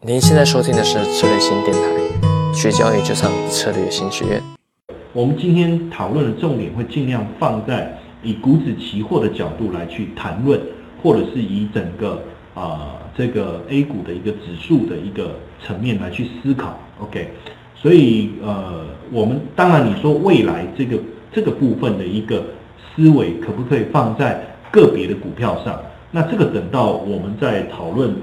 您现在收听的是策略新电台，学交易就上策略新学院。我们今天讨论的重点会尽量放在以股指期货的角度来去谈论，或者是以整个啊、这个 A 股的一个指数的一个层面来去思考。OK，所以呃，我们当然你说未来这个这个部分的一个思维可不可以放在个别的股票上？那这个等到我们在讨论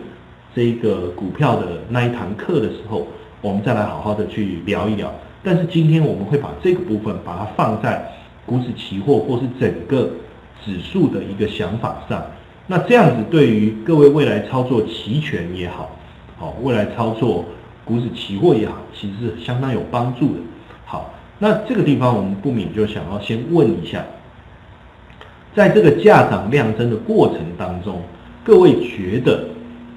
这一个股票的那一堂课的时候，我们再来好好的去聊一聊。但是今天我们会把这个部分把它放在股指期货或是整个指数的一个想法上。那这样子对于各位未来操作期权也好，好未来操作股指期货也好，其实是相当有帮助的。好，那这个地方我们不免就想要先问一下，在这个价涨量增的过程当中，各位觉得，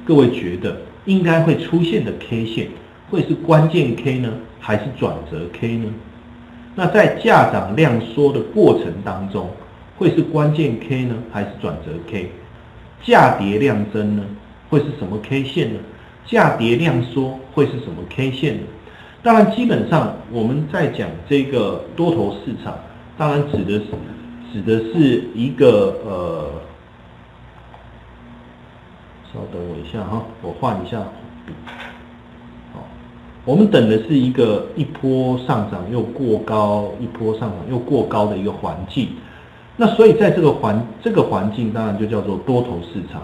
各位觉得应该会出现的 K 线会是关键 K 呢，还是转折 K 呢？那在价涨量缩的过程当中，会是关键 K 呢，还是转折 K？价跌量增呢，会是什么 K 线呢？价跌量缩会是什么 K 线呢？当然，基本上我们在讲这个多头市场，当然指的是指的是一个呃，稍等我一下哈，我换一下。好，我们等的是一个一波上涨又过高，一波上涨又过高的一个环境。那所以在这个环这个环境，当然就叫做多头市场。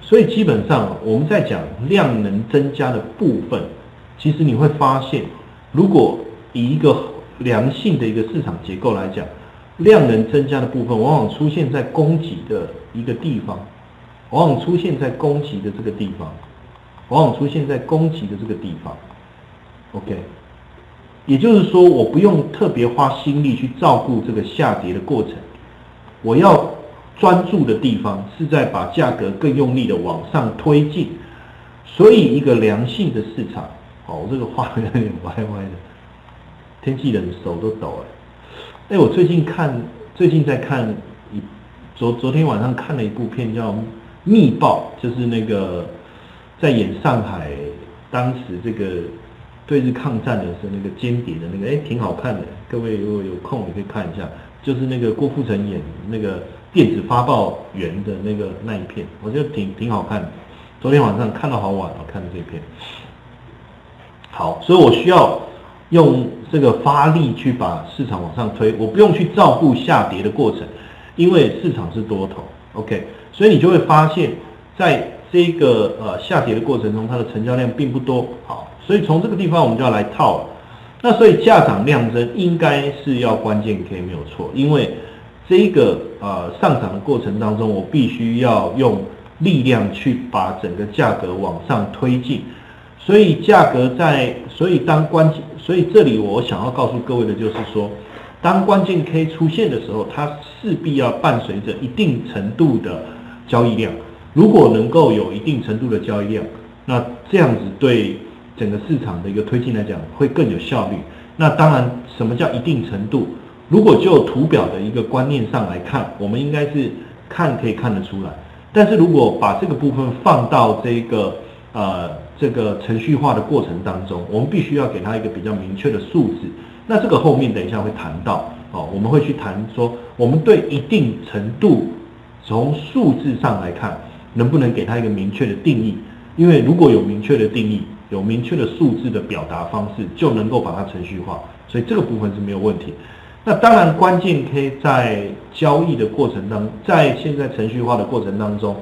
所以基本上我们在讲量能增加的部分，其实你会发现，如果以一个良性的一个市场结构来讲，量能增加的部分往往出现在供给的一个地方，往往出现在供给的这个地方，往往出现在供给的这个地方。OK，也就是说，我不用特别花心力去照顾这个下跌的过程，我要专注的地方是在把价格更用力的往上推进。所以，一个良性的市场，哦，我这个话有点歪歪的，天气冷手都抖哎。哎，我最近看，最近在看一昨昨天晚上看了一部片叫《密报》，就是那个在演上海当时这个对日抗战的是那个间谍的那个，哎，挺好看的。各位如果有空，也可以看一下，就是那个郭富城演那个电子发报员的那个那一片，我觉得挺挺好看的。昨天晚上看到好晚了，看的这片。好，所以我需要用这个发力去把市场往上推，我不用去照顾下跌的过程，因为市场是多头。OK，所以你就会发现，在这个呃下跌的过程中，它的成交量并不多。好，所以从这个地方我们就要来套。那所以价涨量增应该是要关键 K 没有错，因为这个呃上涨的过程当中，我必须要用力量去把整个价格往上推进。所以价格在，所以当关键，所以这里我想要告诉各位的就是说，当关键 K 出现的时候，它势必要伴随着一定程度的交易量。如果能够有一定程度的交易量，那这样子对整个市场的一个推进来讲会更有效率。那当然，什么叫一定程度？如果就图表的一个观念上来看，我们应该是看可以看得出来。但是如果把这个部分放到这个呃这个程序化的过程当中，我们必须要给它一个比较明确的数字。那这个后面等一下会谈到哦，我们会去谈说，我们对一定程度从数字上来看，能不能给它一个明确的定义？因为如果有明确的定义，有明确的数字的表达方式，就能够把它程序化。所以这个部分是没有问题。那当然，关键可以在交易的过程当，在现在程序化的过程当中。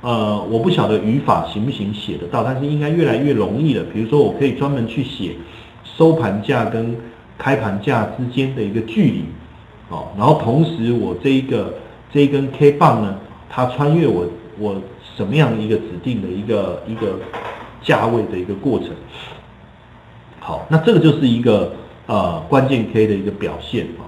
呃，我不晓得语法行不行写得到，但是应该越来越容易了。比如说，我可以专门去写收盘价跟开盘价之间的一个距离，哦，然后同时我这一个这一根 K 棒呢，它穿越我我什么样一个指定的一个一个价位的一个过程。好，那这个就是一个呃关键 K 的一个表现啊。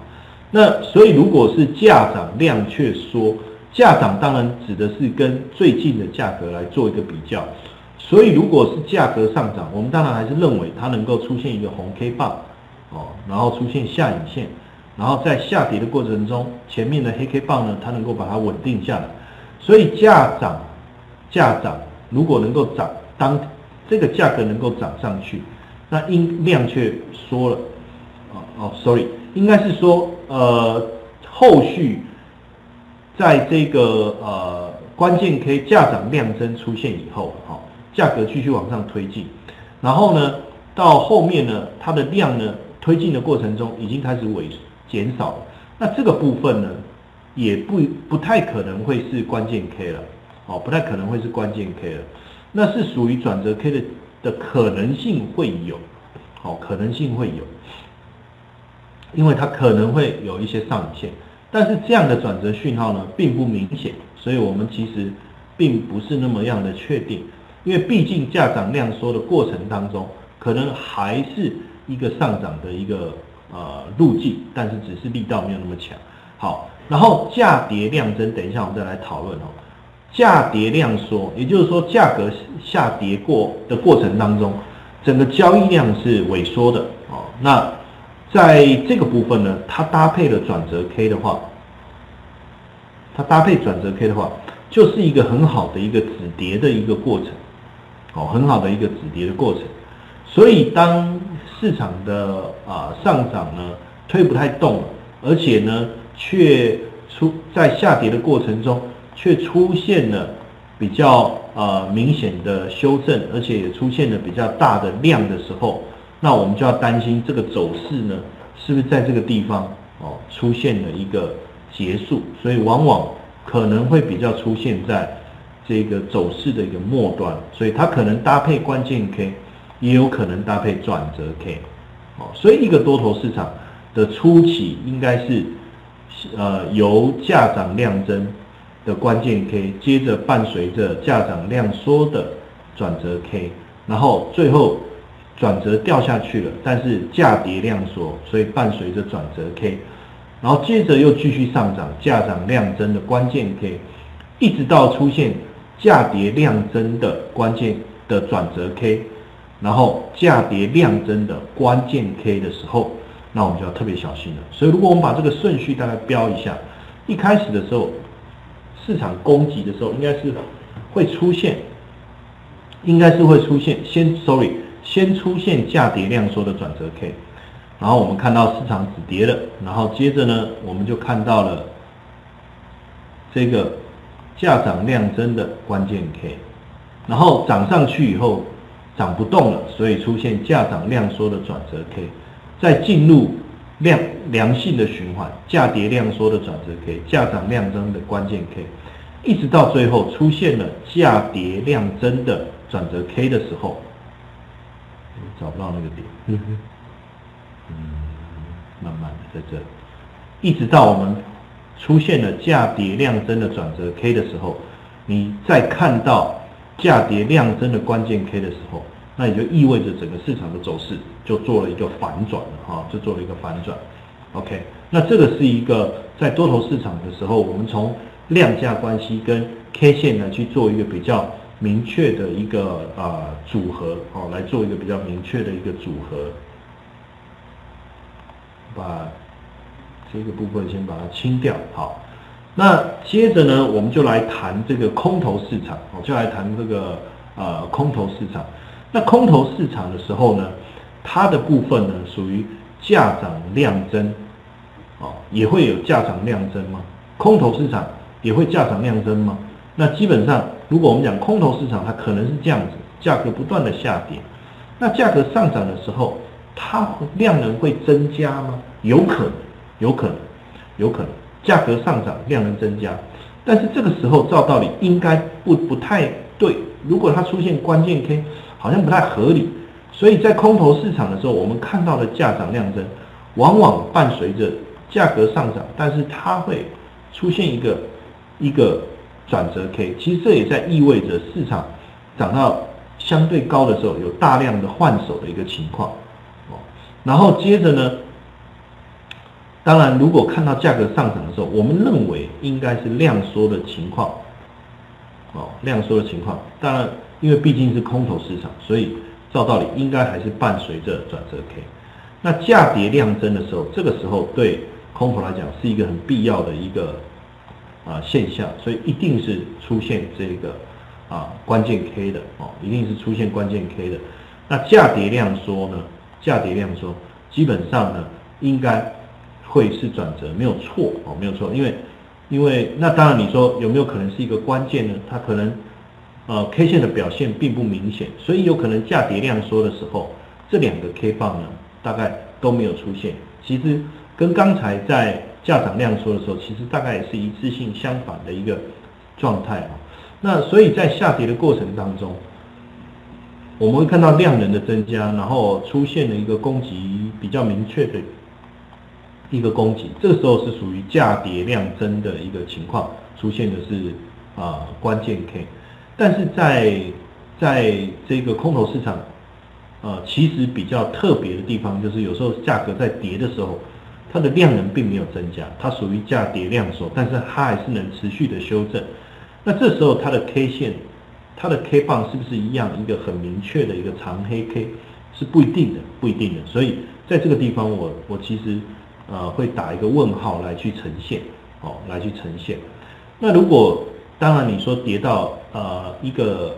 那所以如果是价涨量却缩。价涨当然指的是跟最近的价格来做一个比较，所以如果是价格上涨，我们当然还是认为它能够出现一个红 K 棒，哦，然后出现下影线，然后在下跌的过程中，前面的黑 K 棒呢，它能够把它稳定下来。所以价涨，价涨如果能够涨，当这个价格能够涨上去，那应量却缩了，哦哦，sorry，应该是说呃后续在这个呃关键 K 价涨量增出现以后，哈、价格继续往上推进，然后呢到后面呢它的量呢推进的过程中已经开始萎缩。减少了，那这个部分呢也不不太可能会是关键 K 了，哦，不太可能会是关键 K 了。那是属于转折 K 的的可能性会有，哦，可能性会有，因为它可能会有一些上影线，但是这样的转折讯号呢并不明显，所以我们其实并不是那么样的确定，因为毕竟价涨量缩的过程当中，可能还是一个上涨的一个呃路径，但是只是力道没有那么强。好，然后价跌量增，等一下我们再来讨论哦。价跌量缩，也就是说价格下跌过的过程当中，整个交易量是萎缩的哦。那在这个部分呢，它搭配了转折 K 的话，它搭配转折 K 的话，就是一个很好的一个止跌的一个过程，哦，很好的一个止跌的过程。所以当市场的啊上涨呢推不太动，而且呢却出在下跌的过程中。却出现了比较呃明显的修正，而且也出现了比较大的量的时候，那我们就要担心这个走势呢，是不是在这个地方哦出现了一个结束？所以往往可能会比较出现在这个走势的一个末端，所以它可能搭配关键 K，也有可能搭配转折 K，哦，所以一个多头市场的初期应该是呃由价涨量增。的关键 K，接着伴随着价涨量缩的转折 K，然后最后转折掉下去了，但是价跌量缩，所以伴随着转折 K，然后接着又继续上涨，价涨量增的关键 K，一直到出现价跌量增的关键的转折 K，然后价跌量增的关键 K 的时候，那我们就要特别小心了。所以如果我们把这个顺序大概标一下，一开始的时候。市场攻击的时候，应该是会出现，应该是会出现先，sorry，先出现价跌量缩的转折 K，然后我们看到市场止跌了，然后接着呢，我们就看到了这个价涨量增的关键 K，然后涨上去以后涨不动了，所以出现价涨量缩的转折 K，再进入。量良性的循环，价跌量缩的转折 K，价涨量增的关键 K，一直到最后出现了价跌量增的转折 K 的时候，找不到那个点，嗯，慢慢的在这，一直到我们出现了价跌量增的转折 K 的时候，你再看到价跌量增的关键 K 的时候。那也就意味着整个市场的走势就做了一个反转了哈，就做了一个反转。OK，那这个是一个在多头市场的时候，我们从量价关系跟 K 线呢去做一个比较明确的一个啊组合哦，来做一个比较明确的一个组合。把这个部分先把它清掉。好，那接着呢，我们就来谈这个空头市场，我就来谈这个呃空头市场。那空头市场的时候呢，它的部分呢属于价涨量增，哦，也会有价涨量增吗？空头市场也会价涨量增吗？那基本上，如果我们讲空头市场，它可能是这样子，价格不断的下跌，那价格上涨的时候，它量能会增加吗？有可能，有可能，有可能，价格上涨，量能增加，但是这个时候照道理应该不不太对，如果它出现关键 K。好像不太合理，所以在空头市场的时候，我们看到的价涨量增，往往伴随着价格上涨，但是它会出现一个一个转折 K，其实这也在意味着市场涨到相对高的时候，有大量的换手的一个情况。哦，然后接着呢，当然如果看到价格上涨的时候，我们认为应该是量缩的情况。哦，量缩的情况，当然。因为毕竟是空头市场，所以照道理应该还是伴随着转折 K。那价跌量增的时候，这个时候对空头来讲是一个很必要的一个啊现象，所以一定是出现这个啊关键 K 的哦，一定是出现关键 K 的。那价跌量缩呢？价跌量缩基本上呢，应该会是转折，没有错哦，没有错。因为因为那当然你说有没有可能是一个关键呢？它可能呃 K 线的表现并不明显，所以有可能价跌量缩的时候，这两个 K 棒呢大概都没有出现。其实跟刚才在价涨量缩的时候，其实大概也是一致性相反的一个状态啊。那所以在下跌的过程当中。我们会看到量能的增加，然后出现了一个攻击比较明确的一个攻击，这个时候是属于价跌量增的一个情况，出现的是啊关键 K，但是在在这个空头市场，呃其实比较特别的地方就是有时候价格在跌的时候，它的量能并没有增加，它属于价跌量缩，但是它还是能持续的修正，那这时候它的 K 线。它的 K 棒是不是一样一个很明确的一个长黑 K 是不一定的，不一定的。所以在这个地方，我我其实呃会打一个问号来去呈现，哦，来去呈现。那如果当然你说跌到呃一个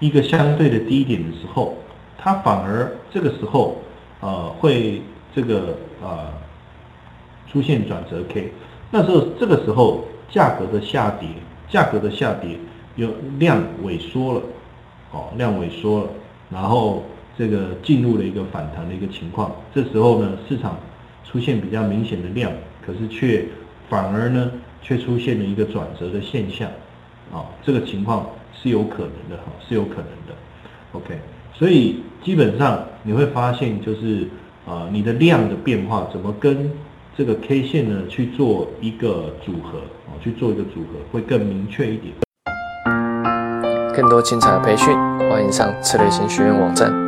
一个相对的低点的时候，它反而这个时候呃会这个呃出现转折 K，那时候这个时候。价格的下跌，价格的下跌，有量萎缩了，哦，量萎缩了，然后这个进入了一个反弹的一个情况。这时候呢，市场出现比较明显的量，可是却反而呢，却出现了一个转折的现象，啊，这个情况是有可能的，哈，是有可能的。OK，所以基本上你会发现，就是啊，你的量的变化怎么跟？这个 K 线呢，去做一个组合哦，去做一个组合会更明确一点。更多精彩的培训，欢迎上策略型学院网站。